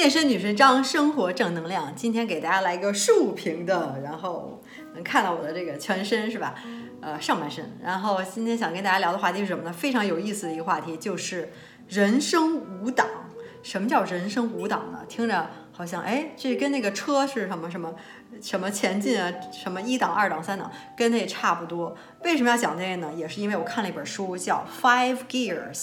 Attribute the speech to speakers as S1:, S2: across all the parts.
S1: 健身女神张，生活正能量。今天给大家来一个竖屏的，然后能看到我的这个全身是吧？呃，上半身。然后今天想跟大家聊的话题是什么呢？非常有意思的一个话题，就是人生五档。什么叫人生五档呢？听着。好像哎，这跟那个车是什么什么什么前进啊，什么一档、二档、三档，跟那差不多。为什么要讲这个呢？也是因为我看了一本书，叫《Five Gears》，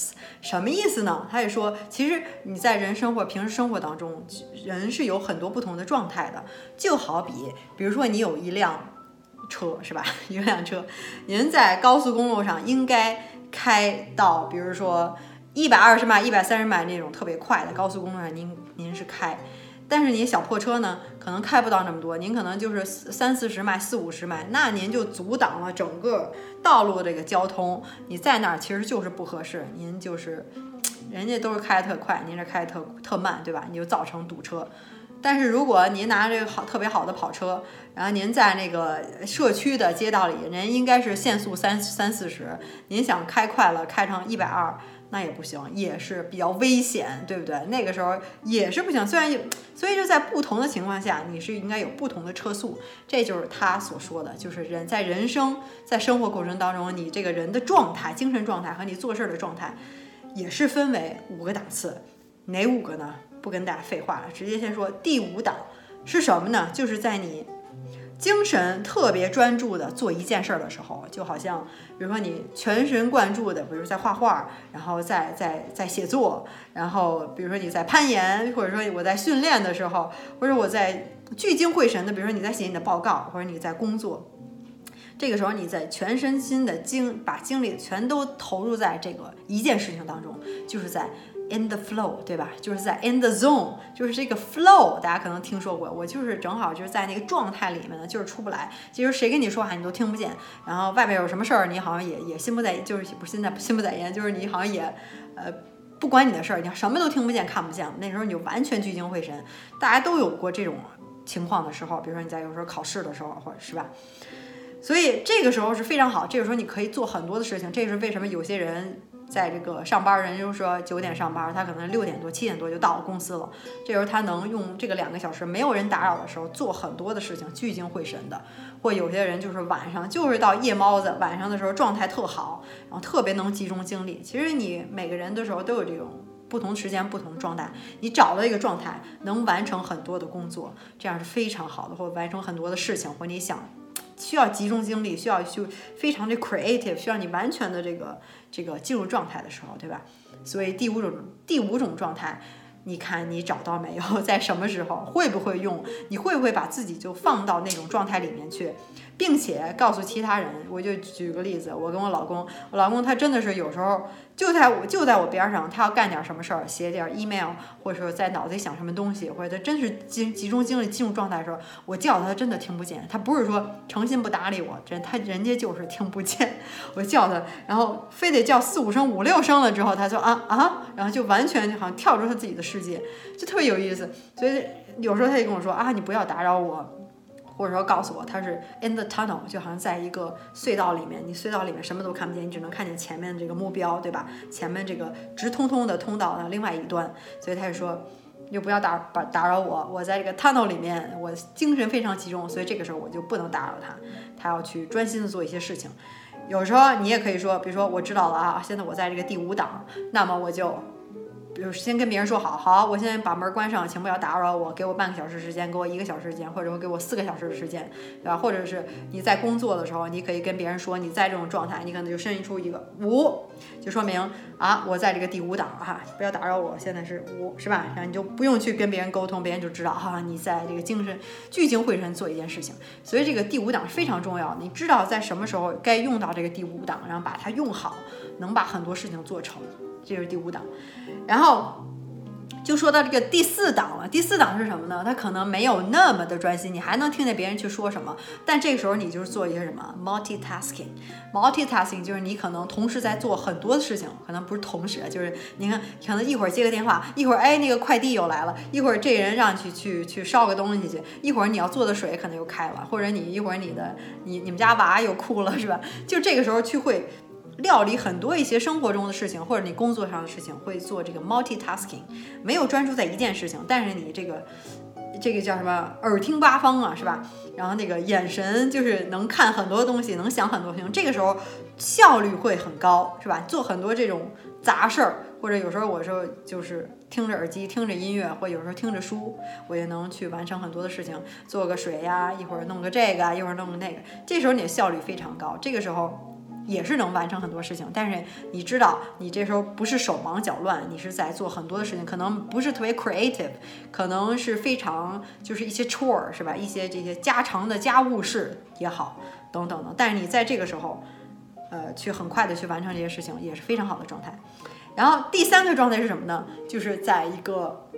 S1: 什么意思呢？他也说，其实你在人生或平时生活当中，人是有很多不同的状态的。就好比，比如说你有一辆车，是吧？一辆车，您在高速公路上应该开到，比如说一百二十迈、一百三十迈那种特别快的高速公路上，您您是开。但是你小破车呢，可能开不到那么多，您可能就是三四十迈、四五十迈，那您就阻挡了整个道路这个交通。你在那儿其实就是不合适，您就是 人家都是开的特快，您这开的特特慢，对吧？你就造成堵车。但是如果您拿这个好特别好的跑车，然后您在那个社区的街道里，人应该是限速三三四十，您想开快了，开成一百二。那也不行，也是比较危险，对不对？那个时候也是不行。虽然，所以就在不同的情况下，你是应该有不同的车速。这就是他所说的，就是人在人生在生活过程当中，你这个人的状态、精神状态和你做事的状态，也是分为五个档次。哪五个呢？不跟大家废话了，直接先说第五档是什么呢？就是在你。精神特别专注的做一件事儿的时候，就好像，比如说你全神贯注的，比如在画画，然后在在在写作，然后比如说你在攀岩，或者说我在训练的时候，或者我在聚精会神的，比如说你在写你的报告，或者你在工作，这个时候你在全身心的精把精力全都投入在这个一件事情当中，就是在。In the flow，对吧？就是在 in the zone，就是这个 flow，大家可能听说过。我就是正好就是在那个状态里面呢，就是出不来。其实谁跟你说话你都听不见，然后外边有什么事儿，你好像也也心不在，就是不是现在心不在焉，就是你好像也呃不管你的事儿，你什么都听不见看不见。那时候你就完全聚精会神。大家都有过这种情况的时候，比如说你在有时候考试的时候，或者是吧。所以这个时候是非常好，这个时候你可以做很多的事情。这是为什么有些人。在这个上班，人就说九点上班，他可能六点多、七点多就到了公司了。这时候他能用这个两个小时没有人打扰的时候做很多的事情，聚精会神的。或有些人就是晚上就是到夜猫子，晚上的时候状态特好，然后特别能集中精力。其实你每个人的时候都有这种不同时间、不同状态，你找到一个状态，能完成很多的工作，这样是非常好的，或完成很多的事情，或你想。需要集中精力，需要就非常的 creative，需要你完全的这个这个进入状态的时候，对吧？所以第五种第五种状态，你看你找到没有？在什么时候会不会用？你会不会把自己就放到那种状态里面去？并且告诉其他人，我就举个例子，我跟我老公，我老公他真的是有时候就在我就在我边上，他要干点什么事儿，写点 email，或者说在脑子里想什么东西，或者他真是集集中精力进入状态的时候，我叫他，他真的听不见，他不是说诚心不搭理我，真他人家就是听不见，我叫他，然后非得叫四五声、五六声了之后，他就啊啊，然后就完全就好像跳出他自己的世界，就特别有意思，所以有时候他就跟我说啊，你不要打扰我。或者说告诉我，他是 in the tunnel，就好像在一个隧道里面，你隧道里面什么都看不见，你只能看见前面这个目标，对吧？前面这个直通通的通道的另外一端，所以他就说，就不要打打打扰我，我在这个 tunnel 里面，我精神非常集中，所以这个时候我就不能打扰他，他要去专心的做一些事情。有时候你也可以说，比如说我知道了啊，现在我在这个第五档，那么我就。比如先跟别人说好，好，我现在把门关上，请不要打扰我，给我半个小时时间，给我一个小时时间，或者说给我四个小时的时间，对吧？或者是你在工作的时候，你可以跟别人说你在这种状态，你可能就伸出一个五，就说明啊，我在这个第五档哈，不要打扰我，现在是五，是吧？然后你就不用去跟别人沟通，别人就知道哈，你在这个精神聚精会神做一件事情。所以这个第五档非常重要，你知道在什么时候该用到这个第五档，然后把它用好，能把很多事情做成。这是第五档，然后就说到这个第四档了。第四档是什么呢？他可能没有那么的专心，你还能听见别人去说什么。但这个时候你就是做一些什么 multitasking。multitasking 就是你可能同时在做很多的事情，可能不是同时，就是你看，可能一会儿接个电话，一会儿哎那个快递又来了，一会儿这人让你去去去烧个东西去，一会儿你要做的水可能又开了，或者你一会儿你的你你们家娃又哭了，是吧？就这个时候去会。料理很多一些生活中的事情，或者你工作上的事情，会做这个 multitasking，没有专注在一件事情，但是你这个这个叫什么耳听八方啊，是吧？然后那个眼神就是能看很多东西，能想很多事情，这个时候效率会很高，是吧？做很多这种杂事儿，或者有时候我说就是听着耳机听着音乐，或有时候听着书，我也能去完成很多的事情，做个水呀，一会儿弄个这个，一会儿弄个那个，这时候你的效率非常高，这个时候。也是能完成很多事情，但是你知道，你这时候不是手忙脚乱，你是在做很多的事情，可能不是特别 creative，可能是非常就是一些 chore 是吧？一些这些家常的家务事也好，等等的。但是你在这个时候，呃，去很快的去完成这些事情，也是非常好的状态。然后第三个状态是什么呢？就是在一个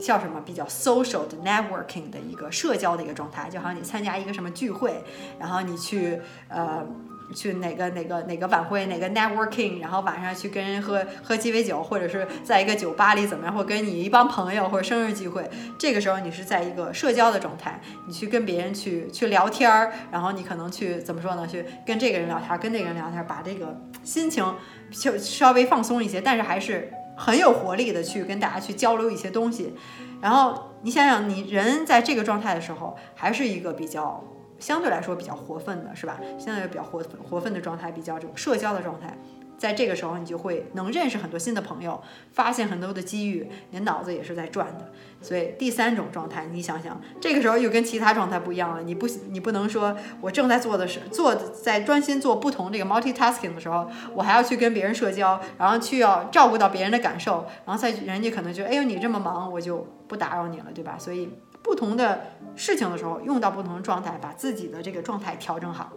S1: 叫什么比较 social 的 networking 的一个社交的一个状态，就好像你参加一个什么聚会，然后你去呃。去哪个哪个哪个晚会哪个 networking，然后晚上去跟人喝喝鸡尾酒，或者是在一个酒吧里怎么样，或跟你一帮朋友或者生日聚会，这个时候你是在一个社交的状态，你去跟别人去去聊天儿，然后你可能去怎么说呢？去跟这个人聊天，跟那个人聊天，把这个心情就稍微放松一些，但是还是很有活力的去跟大家去交流一些东西。然后你想想，你人在这个状态的时候，还是一个比较。相对来说比较活分的是吧？相对比较活活分的状态，比较这种社交的状态，在这个时候你就会能认识很多新的朋友，发现很多的机遇，你脑子也是在转的。所以第三种状态，你想想，这个时候又跟其他状态不一样了。你不你不能说我正在做的是做在专心做不同这个 multitasking 的时候，我还要去跟别人社交，然后去要照顾到别人的感受，然后再人家可能觉得哎呦你这么忙，我就不打扰你了，对吧？所以。不同的事情的时候，用到不同的状态，把自己的这个状态调整好，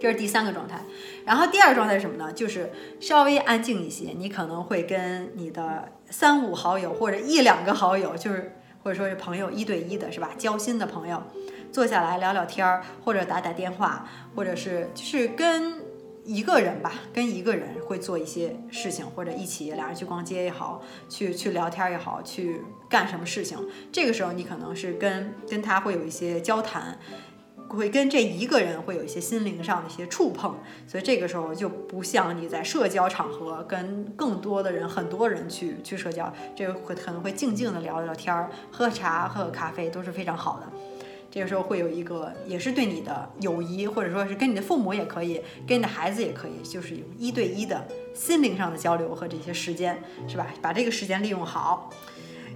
S1: 这是第三个状态。然后第二个状态是什么呢？就是稍微安静一些，你可能会跟你的三五好友或者一两个好友，就是或者说是朋友一对一的，是吧？交心的朋友，坐下来聊聊天儿，或者打打电话，或者是就是跟。一个人吧，跟一个人会做一些事情，或者一起两人去逛街也好，去去聊天也好，去干什么事情。这个时候你可能是跟跟他会有一些交谈，会跟这一个人会有一些心灵上的一些触碰。所以这个时候就不像你在社交场合跟更多的人、很多人去去社交，这个会可能会静静的聊聊天儿，喝茶、喝咖啡都是非常好的。这个时候会有一个，也是对你的友谊，或者说是跟你的父母也可以，跟你的孩子也可以，就是有一对一的心灵上的交流和这些时间，是吧？把这个时间利用好。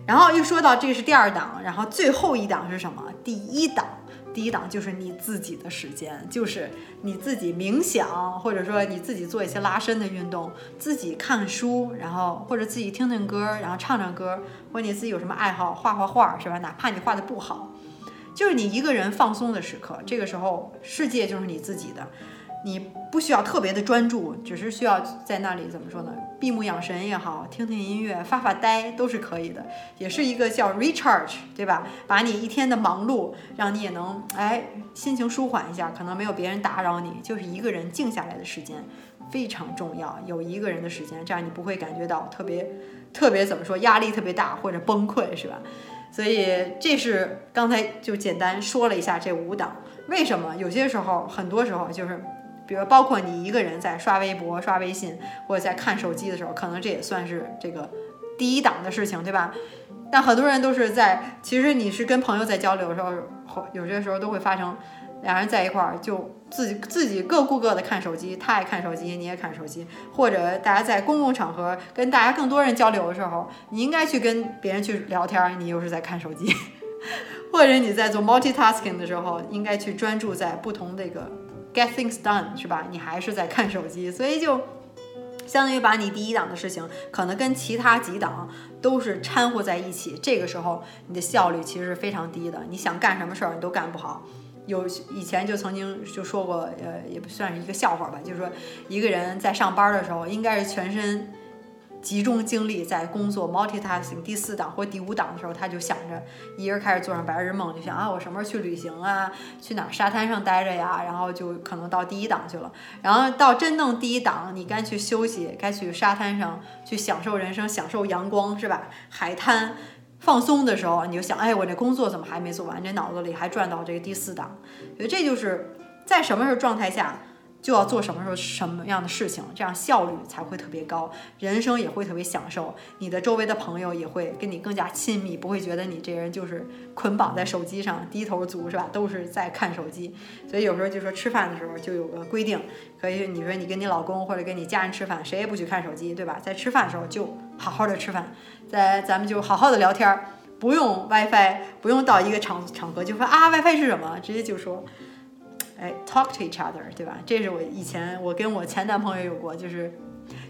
S1: 然后又说到这个是第二档，然后最后一档是什么？第一档，第一档就是你自己的时间，就是你自己冥想，或者说你自己做一些拉伸的运动，自己看书，然后或者自己听听歌，然后唱唱歌，或者你自己有什么爱好，画画画，是吧？哪怕你画的不好。就是你一个人放松的时刻，这个时候世界就是你自己的，你不需要特别的专注，只是需要在那里怎么说呢？闭目养神也好，听听音乐，发发呆都是可以的，也是一个叫 recharge，对吧？把你一天的忙碌，让你也能哎心情舒缓一下，可能没有别人打扰你，就是一个人静下来的时间非常重要，有一个人的时间，这样你不会感觉到特别特别怎么说压力特别大或者崩溃，是吧？所以这是刚才就简单说了一下这五档，为什么有些时候，很多时候就是，比如包括你一个人在刷微博、刷微信或者在看手机的时候，可能这也算是这个第一档的事情，对吧？但很多人都是在，其实你是跟朋友在交流的时候，有些时候都会发生。两人在一块儿就自己自己各顾各的看手机，他爱看手机，你也看手机，或者大家在公共场合跟大家更多人交流的时候，你应该去跟别人去聊天，你又是在看手机，或者你在做 multitasking 的时候，应该去专注在不同的一个 get things done 是吧？你还是在看手机，所以就相当于把你第一档的事情可能跟其他几档都是掺和在一起，这个时候你的效率其实是非常低的，你想干什么事儿你都干不好。有以前就曾经就说过，呃，也不算是一个笑话吧，就是说一个人在上班的时候，应该是全身集中精力在工作，multitasking 第四档或第五档的时候，他就想着一人开始做上白日梦，就想啊，我什么时候去旅行啊，去哪沙滩上待着呀，然后就可能到第一档去了，然后到真正第一档，你该去休息，该去沙滩上去享受人生，享受阳光，是吧？海滩。放松的时候，你就想，哎，我这工作怎么还没做完？这脑子里还转到这个第四档，所以这就是在什么时候状态下就要做什么时候什么样的事情，这样效率才会特别高，人生也会特别享受，你的周围的朋友也会跟你更加亲密，不会觉得你这人就是捆绑在手机上，低头族是吧？都是在看手机。所以有时候就说吃饭的时候就有个规定，可以你说你跟你老公或者跟你家人吃饭，谁也不许看手机，对吧？在吃饭的时候就好好的吃饭，在咱们就好好的聊天，不用 WiFi，不用到一个场场合就说啊 WiFi 是什么，直接就说。哎，talk to each other，对吧？这是我以前我跟我前男朋友有过，就是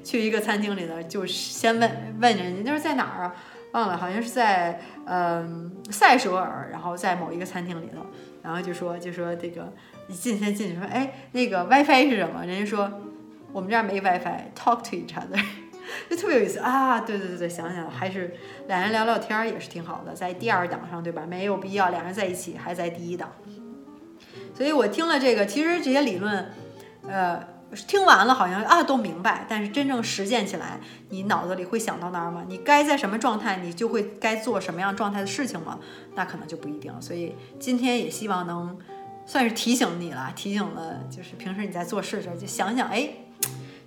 S1: 去一个餐厅里呢，就是先问问人家那是在哪儿啊？忘了，好像是在嗯塞舌尔，然后在某一个餐厅里头，然后就说就说这个一进先进去说，哎，那个 WiFi 是什么？人家说我们这儿没 WiFi，talk to each other，就特别有意思啊！对对对对，想想还是两人聊聊天也是挺好的，在第二档上，对吧？没有必要两人在一起还在第一档。所以我听了这个，其实这些理论，呃，听完了好像啊都明白，但是真正实践起来，你脑子里会想到那儿吗？你该在什么状态，你就会该做什么样状态的事情吗？那可能就不一定。所以今天也希望能算是提醒你了，提醒了，就是平时你在做事的时候就想想，哎，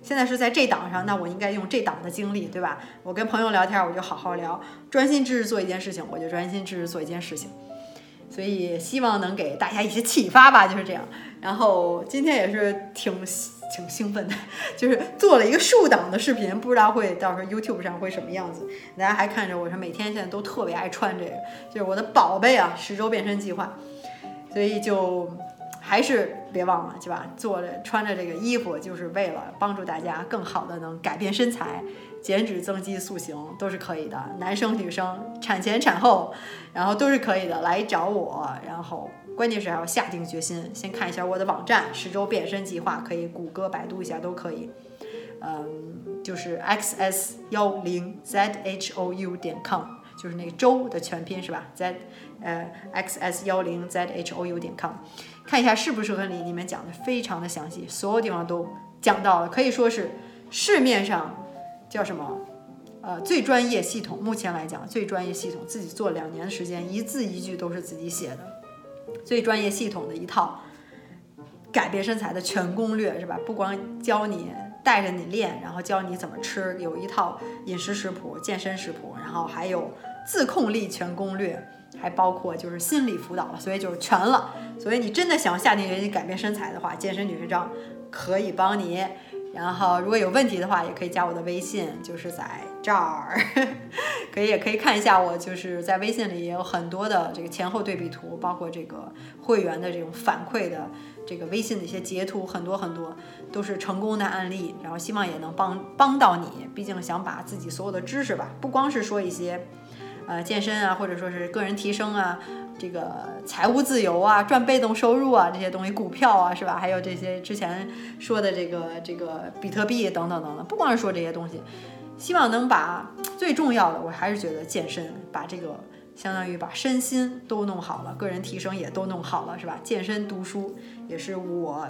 S1: 现在是在这档上，那我应该用这档的精力，对吧？我跟朋友聊天，我就好好聊，专心致志做一件事情，我就专心致志做一件事情。所以希望能给大家一些启发吧，就是这样。然后今天也是挺挺兴奋的，就是做了一个数档的视频，不知道会到时候 YouTube 上会什么样子。大家还看着我说每天现在都特别爱穿这个，就是我的宝贝啊，十周变身计划。所以就还是别忘了，是吧？做着穿着这个衣服，就是为了帮助大家更好的能改变身材。减脂、增肌、塑形都是可以的，男生女生产前产后，然后都是可以的，来找我。然后关键是还要下定决心，先看一下我的网站十周变身计划，可以谷歌、百度一下都可以。嗯，就是 xs 幺零 zhou 点 com，就是那个周的全拼是吧？z 呃 xs 幺零 zhou 点 com，看一下适不适合你，里面讲的非常的详细，所有地方都讲到了，可以说是市面上。叫什么？呃，最专业系统，目前来讲最专业系统，自己做两年的时间，一字一句都是自己写的，最专业系统的一套改变身材的全攻略，是吧？不光教你带着你练，然后教你怎么吃，有一套饮食食谱、健身食谱，然后还有自控力全攻略，还包括就是心理辅导，所以就是全了。所以你真的想下定决心改变身材的话，健身女神章可以帮你。然后如果有问题的话，也可以加我的微信，就是在这儿，可以也可以看一下我，就是在微信里也有很多的这个前后对比图，包括这个会员的这种反馈的这个微信的一些截图，很多很多都是成功的案例，然后希望也能帮帮到你。毕竟想把自己所有的知识吧，不光是说一些呃健身啊，或者说是个人提升啊。这个财务自由啊，赚被动收入啊，这些东西，股票啊，是吧？还有这些之前说的这个这个比特币等等等等，不光是说这些东西，希望能把最重要的，我还是觉得健身，把这个相当于把身心都弄好了，个人提升也都弄好了，是吧？健身读书也是我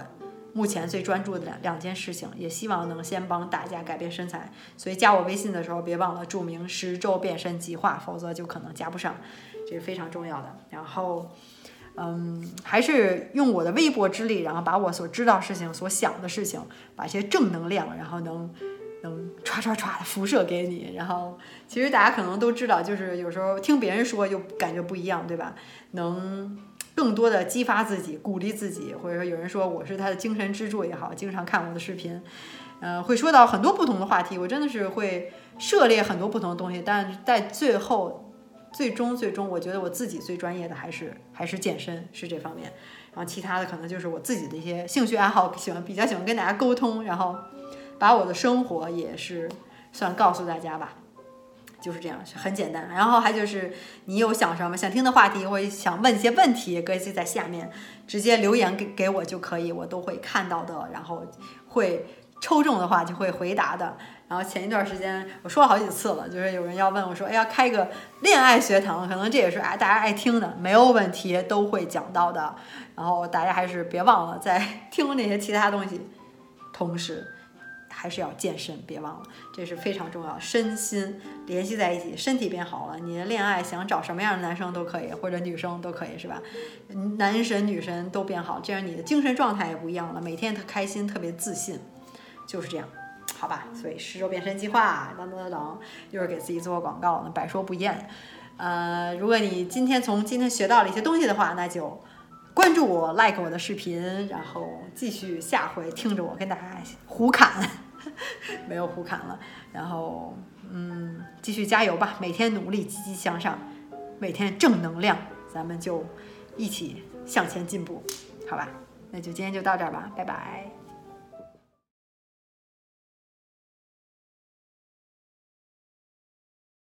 S1: 目前最专注的两两件事情，也希望能先帮大家改变身材，所以加我微信的时候别忘了注明十周变身计划，否则就可能加不上。这是非常重要的。然后，嗯，还是用我的微薄之力，然后把我所知道事情、所想的事情，把一些正能量，然后能能唰唰唰的辐射给你。然后，其实大家可能都知道，就是有时候听别人说又感觉不一样，对吧？能更多的激发自己、鼓励自己，或者说有人说我是他的精神支柱也好，经常看我的视频，呃，会说到很多不同的话题。我真的是会涉猎很多不同的东西，但在最后。最终，最终，我觉得我自己最专业的还是还是健身，是这方面。然后其他的可能就是我自己的一些兴趣爱好，喜欢比较喜欢跟大家沟通，然后把我的生活也是算告诉大家吧，就是这样，很简单。然后还就是你有想什么想听的话题，或者想问一些问题，可以在下面直接留言给给我就可以，我都会看到的，然后会抽中的话就会回答的。然后前一段时间我说了好几次了，就是有人要问我说，哎，要开个恋爱学堂，可能这也是哎大家爱听的，没有问题，都会讲到的。然后大家还是别忘了在听那些其他东西，同时还是要健身，别忘了，这是非常重要，身心联系在一起，身体变好了，你的恋爱想找什么样的男生都可以，或者女生都可以，是吧？男神女神都变好，这样你的精神状态也不一样了，每天特开心，特别自信，就是这样，好吧？所以十周变身计划，当当当，又是给自己做广告呢，百说不厌。呃，如果你今天从今天学到了一些东西的话，那就。关注我，like 我的视频，然后继续下回听着我跟大家胡侃，没有胡侃了，然后嗯，继续加油吧，每天努力，积极向上，每天正能量，咱们就一起向前进步，好吧？那就今天就到这儿吧，拜拜。